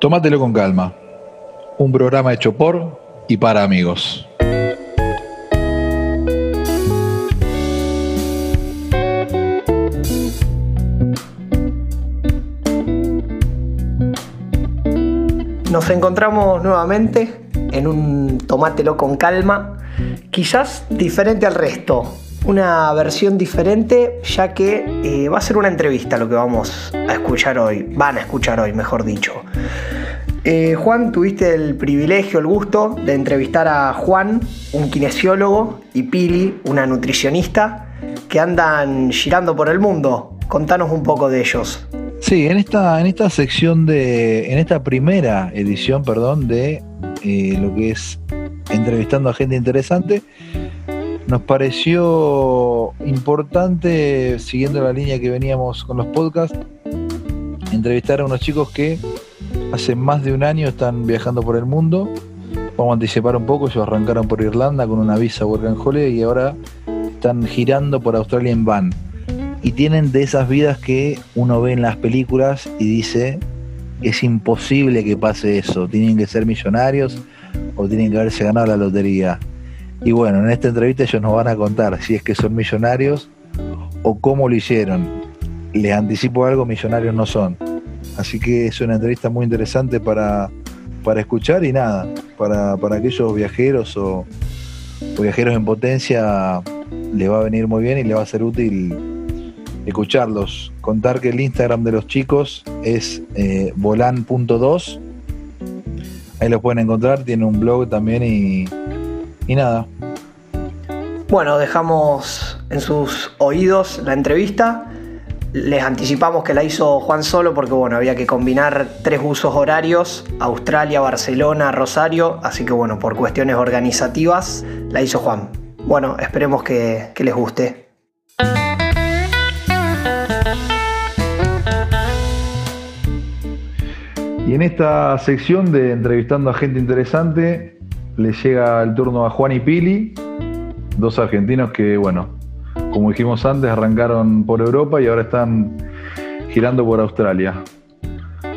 Tómatelo con calma. Un programa hecho por y para amigos. Nos encontramos nuevamente en un Tomátelo con calma, quizás diferente al resto, una versión diferente ya que eh, va a ser una entrevista lo que vamos a escuchar hoy, van a escuchar hoy, mejor dicho. Eh, Juan, tuviste el privilegio, el gusto de entrevistar a Juan, un kinesiólogo, y Pili, una nutricionista, que andan girando por el mundo. Contanos un poco de ellos. Sí, en esta, en esta sección de, en esta primera edición, perdón, de eh, lo que es entrevistando a gente interesante, nos pareció importante, siguiendo la línea que veníamos con los podcasts, entrevistar a unos chicos que hace más de un año están viajando por el mundo. Vamos a anticipar un poco, ellos arrancaron por Irlanda con una visa Work and Holiday y ahora están girando por Australia en van y tienen de esas vidas que uno ve en las películas y dice, es imposible que pase eso, tienen que ser millonarios o tienen que haberse ganado la lotería. Y bueno, en esta entrevista ellos nos van a contar si es que son millonarios o cómo lo hicieron. Les anticipo algo, millonarios no son. Así que es una entrevista muy interesante para, para escuchar y nada, para, para aquellos viajeros o, viajeros en potencia les va a venir muy bien y les va a ser útil escucharlos. Contar que el Instagram de los chicos es eh, volan.2. Ahí los pueden encontrar, tiene un blog también y, y nada. Bueno, dejamos en sus oídos la entrevista. Les anticipamos que la hizo Juan solo porque bueno, había que combinar tres usos horarios, Australia, Barcelona, Rosario, así que bueno, por cuestiones organizativas la hizo Juan. Bueno, esperemos que, que les guste. Y en esta sección de entrevistando a gente interesante, le llega el turno a Juan y Pili, dos argentinos que, bueno, como dijimos antes, arrancaron por Europa y ahora están girando por Australia.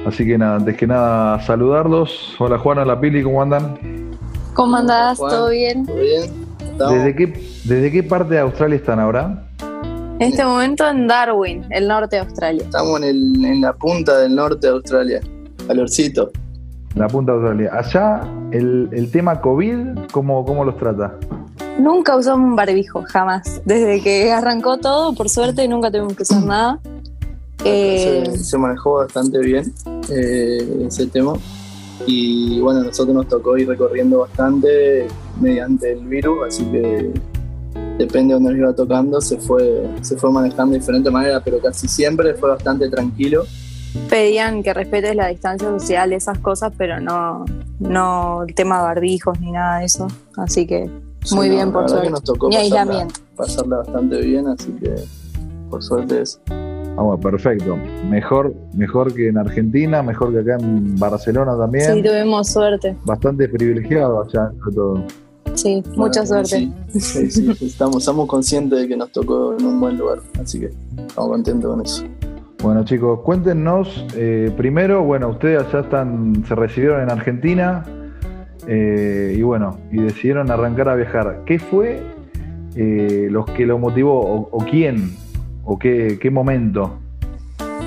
Así que nada, antes que nada, saludarlos. Hola Juan, hola Pili, ¿cómo andan? ¿Cómo andás? ¿Todo bien? ¿Todo bien? ¿Desde qué, ¿Desde qué parte de Australia están ahora? En este momento en Darwin, el norte de Australia. Estamos en, el, en la punta del norte de Australia, calorcito. La punta de Australia. Allá, el, el tema COVID, ¿cómo, ¿cómo los trata? Nunca usamos un barbijo, jamás. Desde que arrancó todo, por suerte, nunca tuvimos que usar nada. Eh, Se, se manejó bastante bien eh, ese tema. Y bueno, a nosotros nos tocó ir recorriendo bastante mediante el virus, así que depende de dónde nos iba tocando, se fue, se fue manejando de diferente manera, pero casi siempre fue bastante tranquilo. pedían que respetes la distancia social, esas cosas, pero no, no el tema de barbijos ni nada de eso. Así que muy no, bien, por suerte. nos tocó Ni pasarla, aislamiento. pasarla bastante bien, así que por suerte eso. Vamos, perfecto. Mejor, mejor que en Argentina, mejor que acá en Barcelona también. Sí, tuvimos suerte. Bastante privilegiado allá entre todo. Sí, mucha suerte. Sí, sí, sí, estamos, estamos conscientes de que nos tocó en un buen lugar, así que estamos contentos con eso. Bueno chicos, cuéntenos eh, primero, bueno, ustedes ya están, se recibieron en Argentina eh, y bueno, y decidieron arrancar a viajar. ¿Qué fue eh, los que lo motivó o, o quién o qué, qué momento?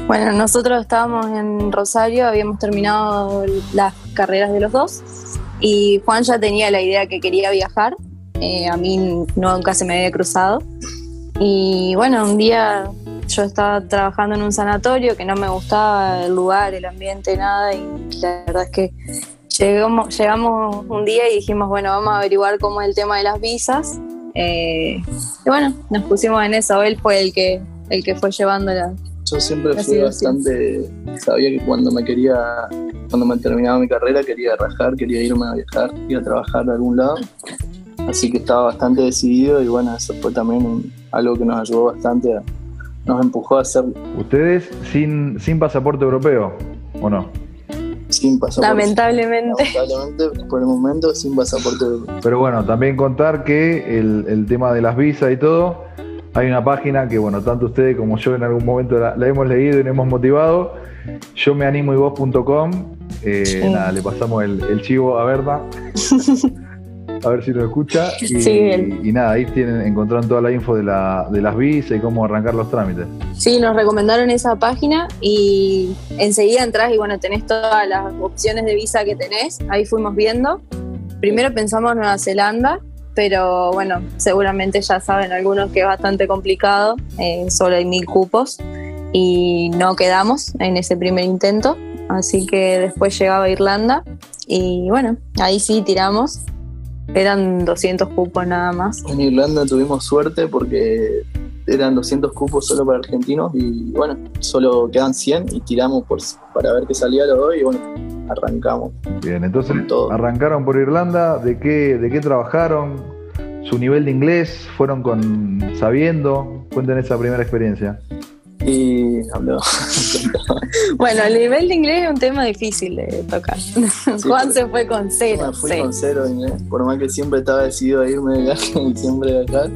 Bueno, nosotros estábamos en Rosario, habíamos terminado las carreras de los dos y Juan ya tenía la idea que quería viajar. Eh, a mí nunca se me había cruzado. Y bueno, un día yo estaba trabajando en un sanatorio que no me gustaba el lugar, el ambiente, nada. Y la verdad es que llegamos, llegamos un día y dijimos, bueno, vamos a averiguar cómo es el tema de las visas. Eh, y bueno, nos pusimos en eso. Él fue el que, el que fue llevando la, Yo siempre fui bastante, sabía que cuando me quería, cuando me terminaba mi carrera quería rajar, quería irme a viajar, ir a trabajar a algún lado. Así que estaba bastante decidido y bueno, eso fue también algo que nos ayudó bastante, a- nos empujó a hacer ¿Ustedes sin, sin pasaporte europeo o no? Sin pasaporte. lamentablemente. Lamentablemente, por el momento, sin pasaporte. Pero bueno, también contar que el, el tema de las visas y todo, hay una página que, bueno, tanto ustedes como yo en algún momento la, la hemos leído y nos hemos motivado, yo me animo y vos.com, Eh, nada, le pasamos el, el chivo a Berta. a ver si lo escucha. Y, y, nada, ahí tienen, encontraron toda la info de, la, de las visas y cómo arrancar los trámites. Sí, nos recomendaron esa página y enseguida entras y bueno, tenés todas las opciones de visa que tenés. Ahí fuimos viendo. Primero pensamos en Nueva Zelanda, pero bueno, seguramente ya saben algunos que es bastante complicado, eh, solo hay mil cupos y no quedamos en ese primer intento, así que después llegaba Irlanda y bueno, ahí sí tiramos eran 200 cupos nada más. En Irlanda tuvimos suerte porque eran 200 cupos solo para argentinos y bueno, solo quedan 100 y tiramos por, para ver qué salía los dos y bueno, arrancamos. Bien, entonces arrancaron por Irlanda, ¿de qué, de qué trabajaron? ¿Su nivel de inglés? ¿Fueron con sabiendo? Cuenten esa primera experiencia. Y habló. bueno, el nivel de inglés es un tema difícil de tocar. Juan se fue con cero. Me fui con cero inglés. Por más que siempre estaba decidido a irme de viaje y siempre de acá.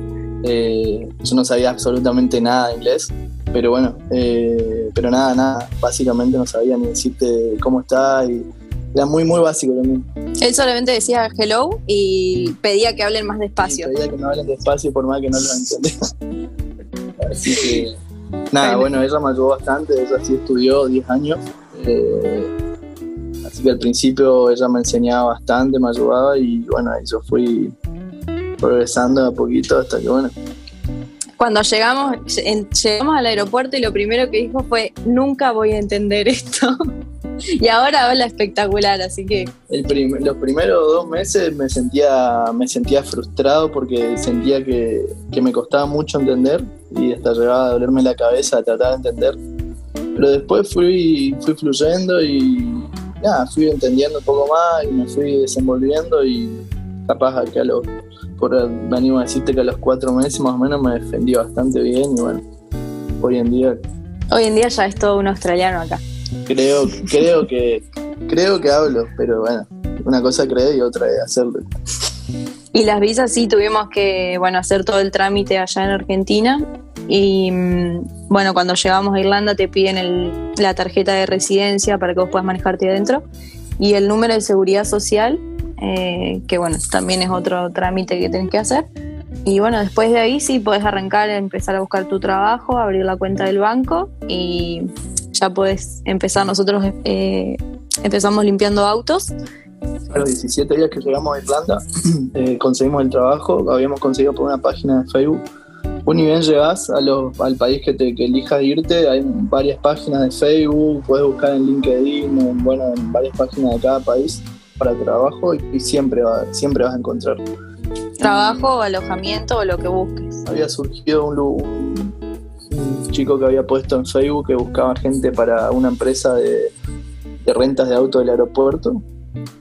Eh, yo no sabía absolutamente nada de inglés. Pero bueno, eh, pero nada, nada. Básicamente no sabía ni decirte cómo está y era muy, muy básico también. Él solamente decía hello y pedía que hablen más despacio. pedía que me hablen despacio por más que no lo entendía. Así que Nada, bueno, ella me ayudó bastante, ella sí estudió 10 años. Eh, así que al principio ella me enseñaba bastante, me ayudaba y bueno, ahí yo fui progresando a poquito hasta que bueno. Cuando llegamos, llegamos al aeropuerto y lo primero que dijo fue, nunca voy a entender esto. y ahora habla espectacular, así que... los primeros dos meses me sentía, me sentía frustrado porque sentía que, que me costaba mucho entender y hasta llegaba a dolerme la cabeza a tratar de entender. Pero después fui, fui fluyendo y nada, fui entendiendo un poco más y me fui desenvolviendo y capaz que a los, por, me animo a decirte que a los cuatro meses más o menos me defendí bastante bien y bueno, hoy en día... Hoy en día ya es todo un australiano acá. Creo, creo que creo que hablo, pero bueno, una cosa creer y otra es hacerlo. Y las visas sí tuvimos que bueno hacer todo el trámite allá en Argentina y mm, bueno cuando llegamos a Irlanda te piden la tarjeta de residencia para que vos puedas manejarte adentro y el número de seguridad social eh, que bueno también es otro trámite que tenés que hacer y bueno después de ahí sí podés arrancar empezar a buscar tu trabajo abrir la cuenta del banco y ya puedes empezar. Nosotros eh, empezamos limpiando autos. A los 17 días que llegamos a Irlanda, eh, conseguimos el trabajo, habíamos conseguido por una página de Facebook. Un y bien llegas a los, al país que, te, que elijas irte, hay varias páginas de Facebook, puedes buscar en LinkedIn, bueno, en varias páginas de cada país para trabajo y, siempre, siempre vas a encontrar. Trabajo, alojamiento o lo que busques. Había surgido un, un chico que había puesto en Facebook que buscaba gente para una empresa de, rentas de auto del aeropuerto,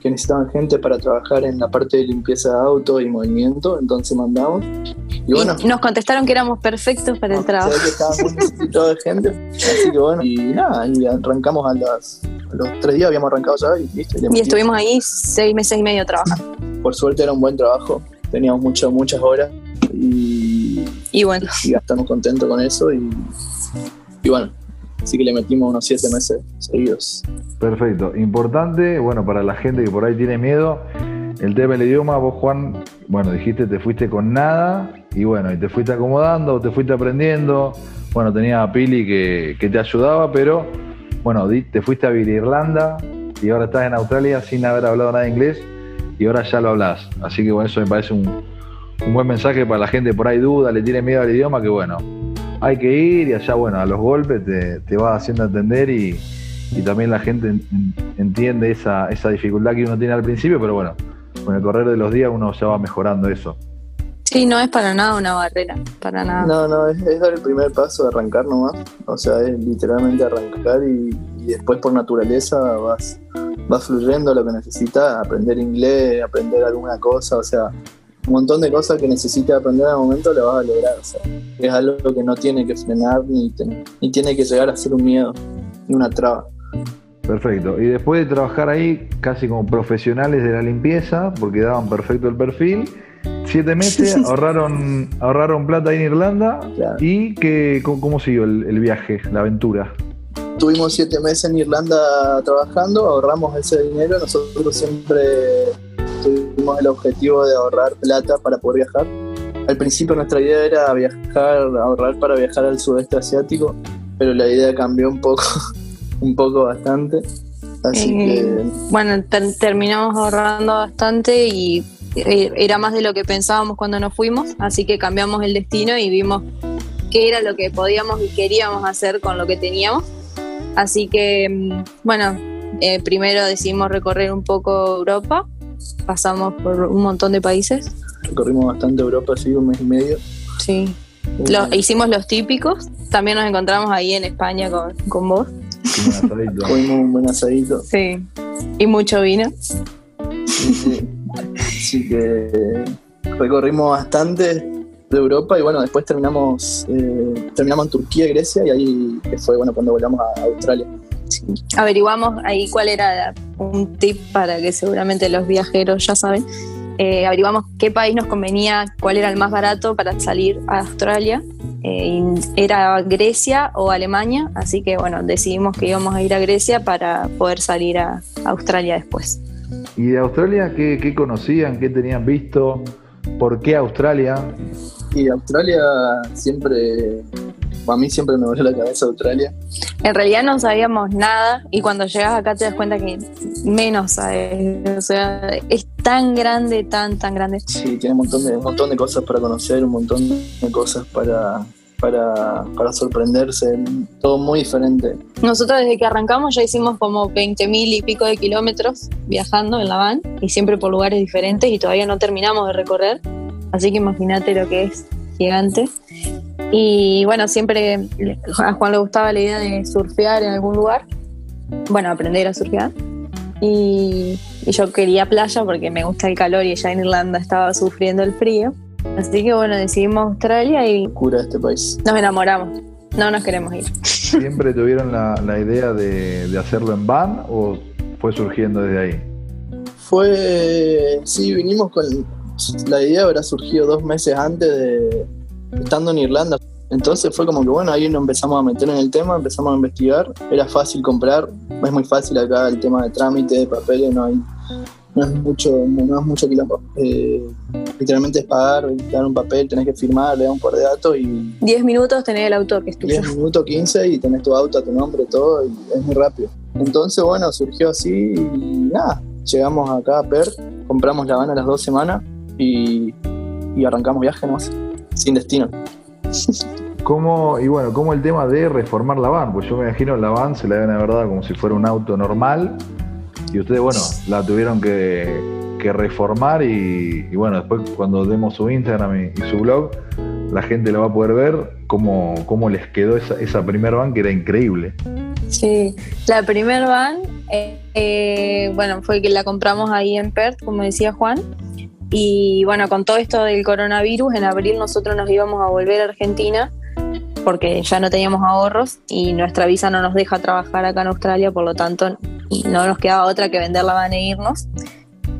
que necesitaban gente para trabajar en la parte de limpieza de auto y movimiento, entonces mandamos. Y bueno. nos contestaron que éramos perfectos para el trabajo. que estábamos necesitados de gente, así que bueno, y nada, y arrancamos a, las, los tres días, habíamos arrancado ya y listo. Y, estuvimos ahí seis meses y medio trabajando. Por suerte era un buen trabajo, teníamos mucho, muchas horas y, y bueno. Y estamos contentos con eso y, y bueno, así que le metimos unos siete meses seguidos. Perfecto. Importante, bueno, para la gente que por ahí tiene miedo, el tema del idioma, vos Juan, bueno, dijiste te fuiste con nada y bueno, y te fuiste acomodando, te fuiste aprendiendo. Bueno, tenía a Pili que, que te ayudaba, pero bueno, te fuiste a vivir a Irlanda y ahora estás en Australia sin haber hablado nada de inglés y ahora ya lo hablas. Así que bueno, eso me parece un, un buen mensaje para la gente por ahí duda, le tiene miedo al idioma, que bueno, hay que ir y allá, bueno, a los golpes te, te va haciendo entender y, también la gente entiende esa, esa dificultad que uno tiene al principio, pero bueno, con el correr de los días uno ya va mejorando eso. Sí, no es para nada una barrera, para nada. No, no, es, dar el primer paso, de arrancar nomás. O sea, es literalmente arrancar y, y después por naturaleza vas, vas fluyendo lo que necesitas, aprender inglés, aprender alguna cosa, o sea, un montón de cosas que necesitas aprender en el momento lo vas a lograr. O sea, es algo que no tiene que frenar ni, ni tiene que llegar a ser un miedo ni una traba. Perfecto. Y después de trabajar ahí casi como profesionales de la limpieza, porque daban perfecto el perfil, siete meses ahorraron, ahorraron plata ahí en Irlanda. ¿Y que, cómo, siguió el, viaje, la aventura? tuvimos siete meses en Irlanda trabajando, ahorramos ese dinero, nosotros siempre tuvimos el objetivo de ahorrar plata para poder viajar. Al principio nuestra idea era viajar, ahorrar para viajar al sudeste asiático, pero la idea cambió un poco, un poco bastante. Así Eh, que Bueno, ter- terminamos ahorrando bastante y eh, era más de lo que pensábamos cuando nos fuimos, así que cambiamos el destino y vimos qué era lo que podíamos y queríamos hacer con lo que teníamos. Así que, mm, bueno, eh, primero decidimos recorrer un poco Europa, pasamos por un montón de países, recorrimos bastante Europa, así un mes y medio. sí. Lo- hicimos los típicos, también nos encontramos ahí en España con, con vos, Un asadito. Comimos un buen asadito. sí. y mucho vino. Sí, sí. Así que recorrimos bastante de Europa y bueno, después terminamos eh, terminamos en Turquía, Grecia y ahí fue bueno cuando volvamos a Australia. averiguamos ahí cuál era un tip para que seguramente los viajeros ya saben. Eh, averiguamos qué país nos convenía, cuál era el más barato para salir a Australia. Eh, era Grecia o Alemania, así que bueno, decidimos que íbamos a ir a Grecia para poder salir a Australia después. ¿Y de Australia qué, qué conocían? ¿Qué tenían visto? ¿Por qué Australia? Y Australia siempre, a mí siempre me voló la cabeza Australia. En realidad no sabíamos nada y cuando llegas acá te das cuenta que menos sabes. O sea, es tan grande, tan, tan grande. Sí, tiene un montón de, un montón de cosas para conocer, un montón de cosas para, para, para sorprenderse, todo muy diferente. Nosotros desde que arrancamos ya hicimos como 20 mil y pico de kilómetros viajando en la van y siempre por lugares diferentes y todavía no terminamos de recorrer. Así que imagínate lo que es gigante. Y bueno, siempre a Juan le gustaba la idea de surfear en algún lugar. Bueno, aprender a surfear. Y, y yo quería playa porque me gusta el calor y allá en Irlanda estaba sufriendo el frío. Así que bueno, decidimos Australia y Cura este país. nos enamoramos. No nos queremos ir. ¿Siempre tuvieron la, la idea de, de hacerlo en van o fue surgiendo desde ahí? Fue, sí, vinimos con, la idea habrá surgido dos meses antes de, estando en Irlanda. Entonces fue como que bueno, ahí nos empezamos a meter en el tema, empezamos a investigar. Era fácil comprar, es muy fácil acá el tema de trámite, de papeles, no hay, no es mucho, no es mucho quilombo. Eh, literalmente es pagar, dan un papel, tenés que firmar, le dan un par de datos y 10 minutos tenés el auto que es tuyo. 10 minutos, 15 y tenés tu auto, tu nombre, todo, y es muy rápido. Entonces, bueno, surgió así y nada, llegamos acá a Perth, compramos la van a las dos semanas y, y arrancamos viaje nomás, sin destino. ¿Cómo, y bueno, ¿cómo el tema de reformar la van? Pues yo me imagino la van se la deben haber dado como si fuera un auto normal y ustedes, bueno, la tuvieron que, que reformar y, y bueno, después cuando demos su Instagram y, y su blog, la gente lo va a poder ver cómo, cómo les quedó esa, esa primer van que era increíble. Sí, la primer van, eh, eh, bueno, fue que la compramos ahí en Perth, como decía Juan. Y bueno, con todo esto del coronavirus, en abril nosotros nos íbamos a volver a Argentina porque ya no teníamos ahorros y nuestra visa no nos deja trabajar acá en Australia, por lo tanto no nos quedaba otra que vender la van e irnos.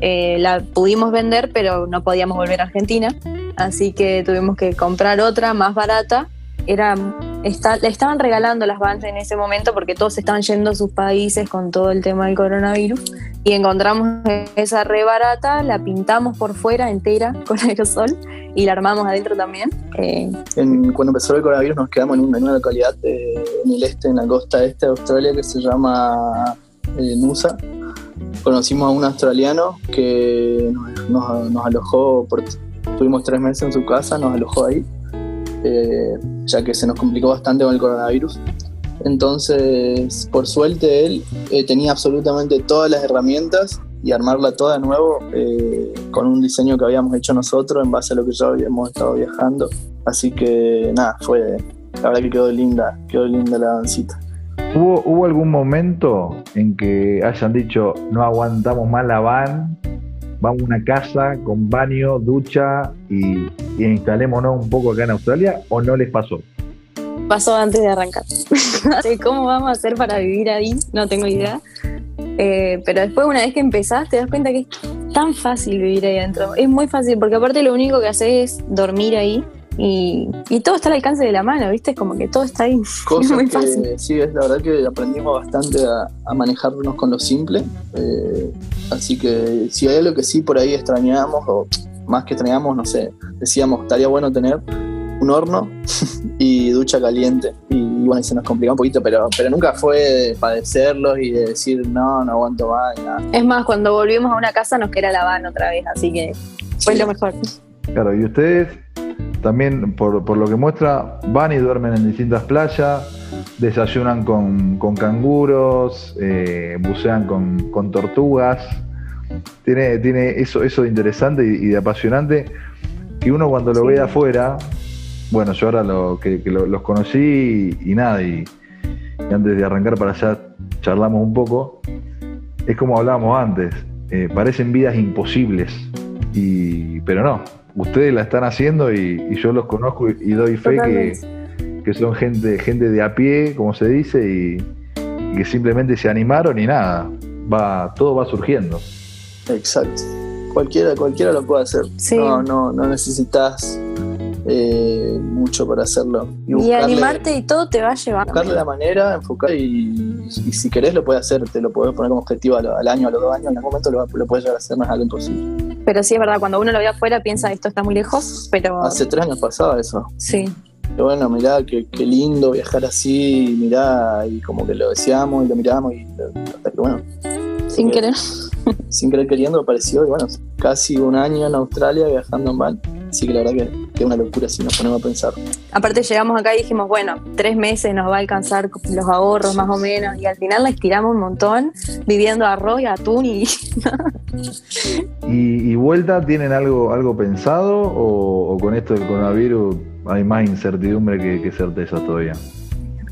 Eh, la pudimos vender, pero no podíamos volver a Argentina, así que tuvimos que comprar otra más barata. Era, está, le estaban regalando las vans en ese momento porque todos estaban yendo a sus países con todo el tema del coronavirus y encontramos esa re barata, la pintamos por fuera entera con aerosol y la armamos adentro también. Eh, En- cuando empezó el coronavirus nos quedamos en una, en una localidad eh, en el este, en la costa este de Australia que se llama eh, Nusa. Conocimos a un australiano que nos, nos- nos alojó, por, tuvimos tres meses en su casa, nos alojó ahí, eh, ya que se nos complicó bastante con el coronavirus. Entonces, por suerte, él eh, tenía absolutamente todas las herramientas y armarla toda de nuevo eh, con un diseño que habíamos hecho nosotros en base a lo que ya habíamos estado viajando. Así que nada, fue, la verdad que quedó linda, quedó linda la dancita. ¿Hubo, ¿Hubo algún momento en que hayan dicho no aguantamos más la van, vamos a una casa con baño, ducha y, y instalémonos un poco acá en Australia o no les pasó? pasó antes de arrancar. ¿Cómo vamos a hacer para vivir ahí? No tengo idea. Eh, pero después, una vez que empezás, te das cuenta que es tan fácil vivir ahí adentro. Es muy fácil, porque aparte lo único que haces es dormir ahí y, y todo está al alcance de la mano, ¿viste? Como que todo está ahí. Cosas muy que fácil. sí, es la verdad que aprendimos bastante a, a manejarnos con lo simple. eh, así que si hay algo que sí por ahí extrañamos, o más que extrañamos, no sé, decíamos, estaría bueno tener un horno y ducha caliente. Y bueno, y se nos complicó un poquito, pero, pero nunca fue de padecerlos y de decir, no, no aguanto más. y nada. Es más, cuando volvimos a una casa nos queda la van otra vez, así que fue Sí. lo mejor. Claro, y ustedes también, por, por lo que muestra, van y duermen en distintas playas, desayunan con, con canguros, eh, bucean con, con tortugas. Tiene, tiene eso, eso de interesante y, y de apasionante que uno cuando lo Sí. ve de afuera, bueno, yo ahora lo, que, que lo- los conocí y, y nada, y, y antes de arrancar para allá charlamos un poco, es como hablábamos antes, eh, parecen vidas imposibles, y, pero no, ustedes la están haciendo y, y yo los conozco y, y doy fe que, que son gente, gente de a pie, como se dice, y, y que simplemente se animaron y nada, va, todo va surgiendo. Exacto. Cualquiera, cualquiera lo puede hacer. Sí. No, no, no necesitas eh, mucho para hacerlo. Y buscarle- animarte y todo te va llevando. buscarle la manera, enfocar y, y si querés lo puedes hacer, te lo puedes poner como objetivo al, al año, a los dos años, en algún momento lo, lo puedes llegar a hacer, no es algo imposible. Pero sí es verdad, cuando uno lo ve afuera piensa esto está muy lejos, pero Hace tres años pasaba eso. sí. Pero bueno, mirá, qué, qué lindo viajar así, mirá, y como que lo deseamos y lo miramos y hasta que bueno, Sin querer. sin querer queriendo apareció y bueno, casi un año en Australia viajando en van. Así que la verdad que, que es una locura si nos ponemos a pensar. Aparte llegamos acá y dijimos, bueno, tres meses nos va a alcanzar los ahorros más o menos. Y al final la estiramos un montón, viviendo arroz y atún y ¿Y, y vuelta tienen algo, algo pensado o, o con esto del coronavirus hay más incertidumbre que, que certeza todavía?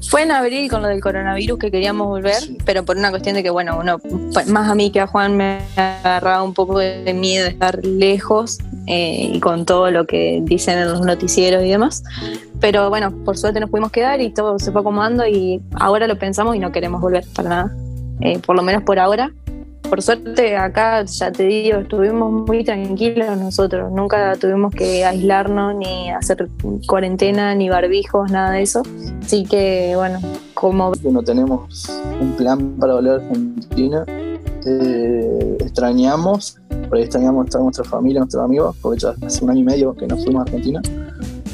Fue en abril con lo del coronavirus que queríamos volver, Sí. pero por una cuestión de que, bueno, uno, más a mí que a Juan me agarraba un poco de miedo de estar lejos eh, y con todo lo que dicen en los noticieros y demás. Pero bueno, por suerte nos pudimos quedar y todo se fue acomodando y ahora lo pensamos y no queremos volver para nada. Eh, por lo menos por ahora. Por suerte acá, ya te digo, estuvimos muy tranquilos nosotros. Nunca tuvimos que aislarnos ni hacer cuarentena ni barbijos, nada de eso. Así que bueno, como no tenemos un plan para volver a Argentina. Eh, extrañamos, por ahí extrañamos estar nuestra familia, nuestros amigos, porque ya hace un año y medio que nos fuimos a Argentina.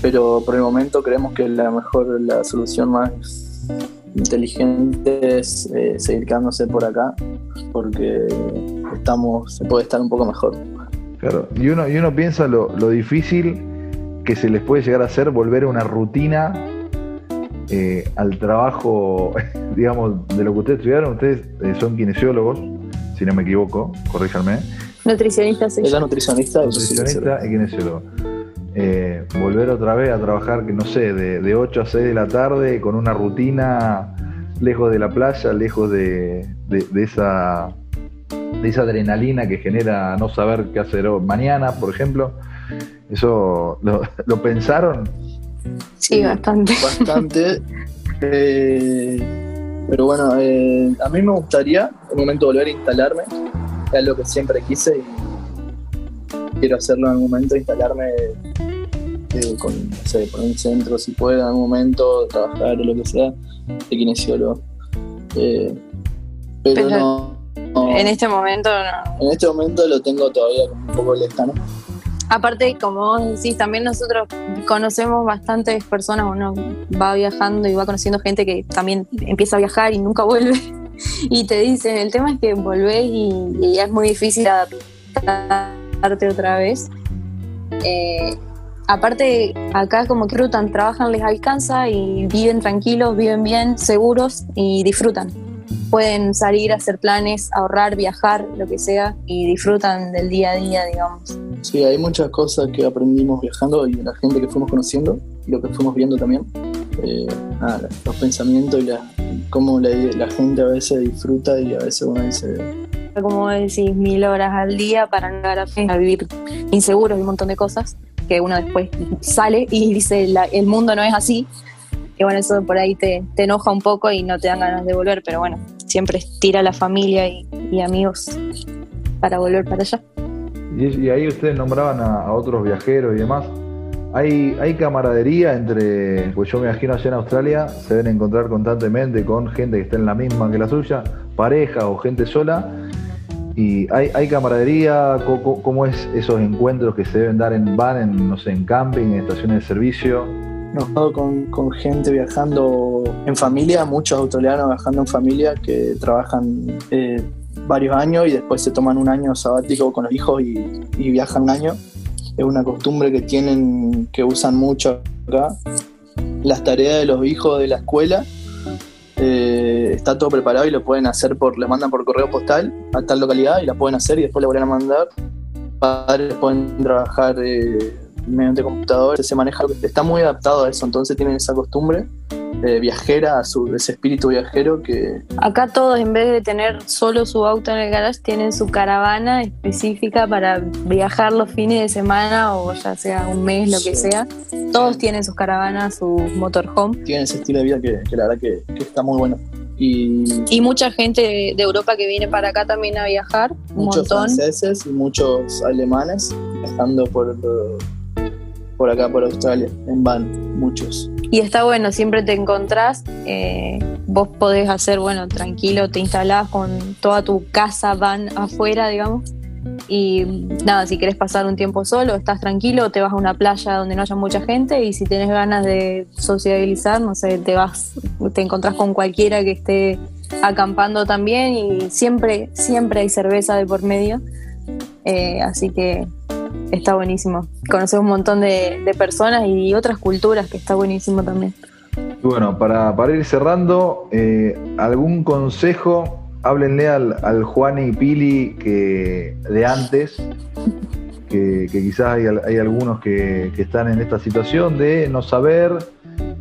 Pero por el momento creemos que la mejor, la solución más inteligente es eh, seguir quedándose por acá, porque estamos, se puede estar un poco mejor. Claro, y uno, y uno piensa lo, lo difícil que se les puede llegar a hacer volver a una rutina eh, al trabajo, digamos, de lo que ustedes estudiaron. Ustedes eh, son kinesiólogos, si no me equivoco, corríjanme, nutricionista Ella yo. nutricionista, nutricionista y kinesiólogo. Eh, volver otra vez a trabajar, que no sé, de, de 8 a 6 de la tarde con una rutina lejos de la playa, lejos de, de- de esa, de esa adrenalina que genera no saber qué hacer hoy- mañana, por ejemplo. ¿Eso lo, lo pensaron? Sí, bastante. bastante. Eh, pero bueno, eh, a mí me gustaría en un momento volver a instalarme. Es algo que siempre quise y quiero hacerlo en algún momento, instalarme eh, con, no sé, por un centro si puedo en algún momento, trabajar o lo que sea, de kinesiólogo. Eh, pero Pero no, no, En este momento no. en este momento lo tengo todavía como un poco lejano. Aparte, como vos decís, también nosotros conocemos bastantes personas, uno va viajando y va conociendo gente que también empieza a viajar y nunca vuelve. Y te dicen, el tema es que volvés y, y es muy difícil adaptarte otra vez. Eh, aparte, acá como que disfrutan, trabajan, les alcanza y viven tranquilos, viven bien, seguros y disfrutan. Pueden salir hacer planes, ahorrar, viajar, lo que sea, y disfrutan del día a día, digamos. Sí, hay muchas cosas que aprendimos viajando y la gente que fuimos conociendo lo que fuimos viendo también. Eh, los pensamientos y la, cómo la, la gente a veces disfruta y a veces uno dice, como decís, mil horas al día para no llegar a, a vivir inseguros y un montón de cosas que uno después sale y dice, la- el mundo no es así. Y bueno, eso por ahí te, enoja un poco y no te dan ganas de volver, pero bueno, siempre estira la familia y, amigos para volver para allá. Y, ahí ustedes nombraban a, a otros viajeros y demás. hay, hay camaradería entre, pues yo me imagino allá en Australia, se deben encontrar constantemente con gente que está en la misma que la suya, pareja o gente sola. Y hay, hay camaradería, ¿cómo, es esos encuentros que se deben dar en van, en, no sé, en camping, en estaciones de servicio? Nos con, con, gente viajando en familia, muchos australianos viajando en familia que trabajan eh, varios años y después se toman un año sabático con los hijos y viajan un año es una costumbre que tienen, que usan mucho acá. Las tareas de los hijos de la escuela eh, está todo preparado y lo pueden hacer por, le mandan por correo postal a tal localidad y la pueden hacer y después le vuelven a mandar. Padres pueden trabajar eh, mediante computador, se maneja, está muy adaptado a eso, entonces tienen esa costumbre viajera, a su, ese espíritu viajero que... Acá todos en vez de tener solo su auto en el garage, tienen su caravana específica para viajar los fines de semana o ya sea un mes, lo que sea. Todos tienen sus caravanas, su motorhome. Tienen ese estilo de vida que, la verdad que, está muy bueno. Y, y, mucha gente de, Europa que viene para acá también a viajar. muchos franceses y muchos alemanes viajando por, por acá, por Australia, en van, muchos. Y está bueno, siempre te encontrás, eh, vos podés hacer, bueno, tranquilo, te instalás con toda tu casa, van afuera, digamos. Y nada, si querés pasar un tiempo solo, estás tranquilo, te vas a una playa donde no haya mucha gente y si tenés ganas de sociabilizar, no sé, te vas, te encontrás con cualquiera que esté acampando también y siempre, siempre hay cerveza de por medio. Eh, así que está buenísimo. Conocer un montón de, personas y otras culturas, que está buenísimo también. Bueno, para, para ir cerrando, eh, ¿algún consejo? Háblenle al, al Juan y Pili que, de antes, que, quizás hay, algunos que, que, están en esta situación de no saber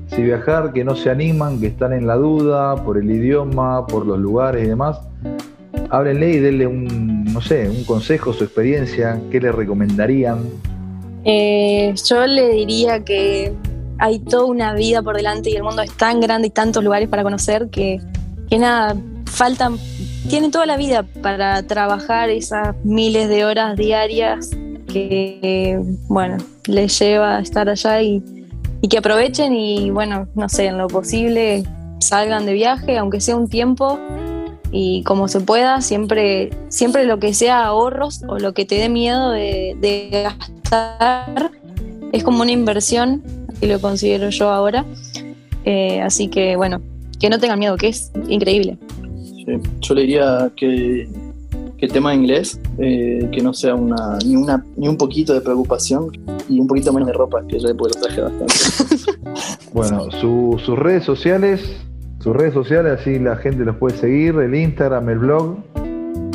si viajar, que no se animan, que están en la duda por el idioma, por los lugares y demás háblenle y denle un, no sé, un consejo, su experiencia, ¿qué le recomendarían? Eh, yo le diría que hay toda una vida por delante y el mundo es tan grande y tantos lugares para conocer que, que nada, faltan, tienen toda la vida para trabajar esas miles de horas diarias que, bueno, les lleva a estar allá y, y que aprovechen y, bueno, no sé, en lo posible salgan de viaje, aunque sea un tiempo, y como se pueda, siempre, siempre lo que sea ahorros o lo que te dé miedo de, gastar es como una inversión, y lo considero yo ahora. Eh, así que bueno, que no tengan miedo, que es increíble. yo le diría que, que el tema de inglés, eh, que no sea una ni, una ni un poquito de preocupación y un poquito menos de ropa, que yo después lo traje bastante. bueno, sus redes sociales sus redes sociales, así la gente los puede seguir, el Instagram, el blog.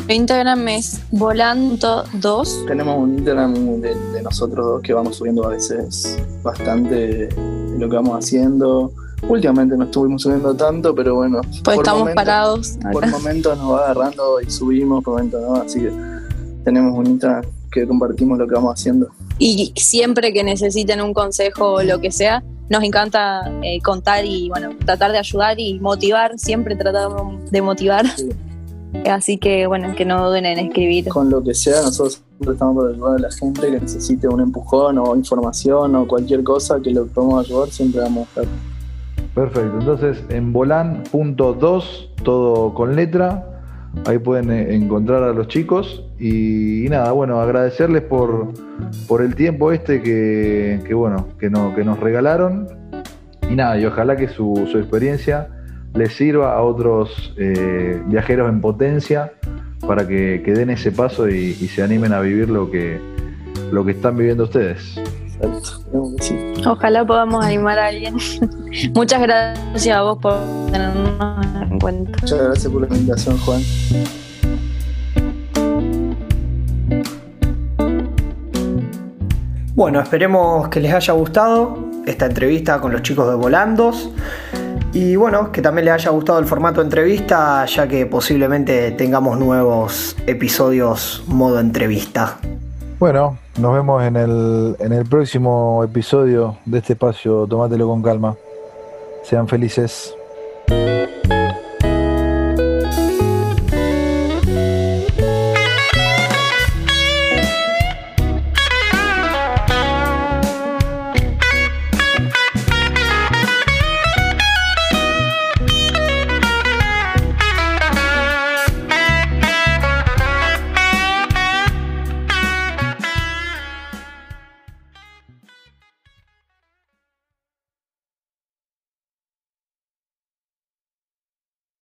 El Instagram es volando2. Tenemos un Instagram de, nosotros dos que vamos subiendo a veces bastante de lo que vamos haciendo. Últimamente no estuvimos subiendo tanto, pero bueno. Pues estamos parados. Por momentos nos va agarrando y subimos, por momentos no. Así que tenemos un Instagram que compartimos lo que vamos haciendo. Y siempre que necesiten un consejo o lo que sea, nos encanta eh, contar y bueno, tratar de ayudar y motivar, siempre tratamos de motivar. Así que bueno, que no duden en escribir. Con lo que sea, nosotros siempre estamos por ayudar a la gente que necesite un empujón o información o cualquier cosa que lo podamos ayudar, siempre vamos a estar. Perfecto, entonces en volan.2, todo con letra, ahí pueden eh, encontrar a los chicos y, nada, bueno, agradecerles por, por el tiempo este que, que bueno, que, no, que nos regalaron y nada, y ojalá que su, su experiencia les sirva a otros eh, viajeros en potencia para que, den ese paso y, y, se animen a vivir lo que, lo que están viviendo ustedes. Ojalá podamos animar a alguien. Muchas gracias a vos por tenernos Muchas gracias por la invitación, Juan. Bueno, esperemos que les haya gustado esta entrevista con los chicos de Volandos. Y bueno, que también les haya gustado el formato de entrevista, ya que posiblemente tengamos nuevos episodios modo entrevista. Bueno, nos vemos en el, en el próximo episodio de este espacio. Tómatelo con calma. Sean felices.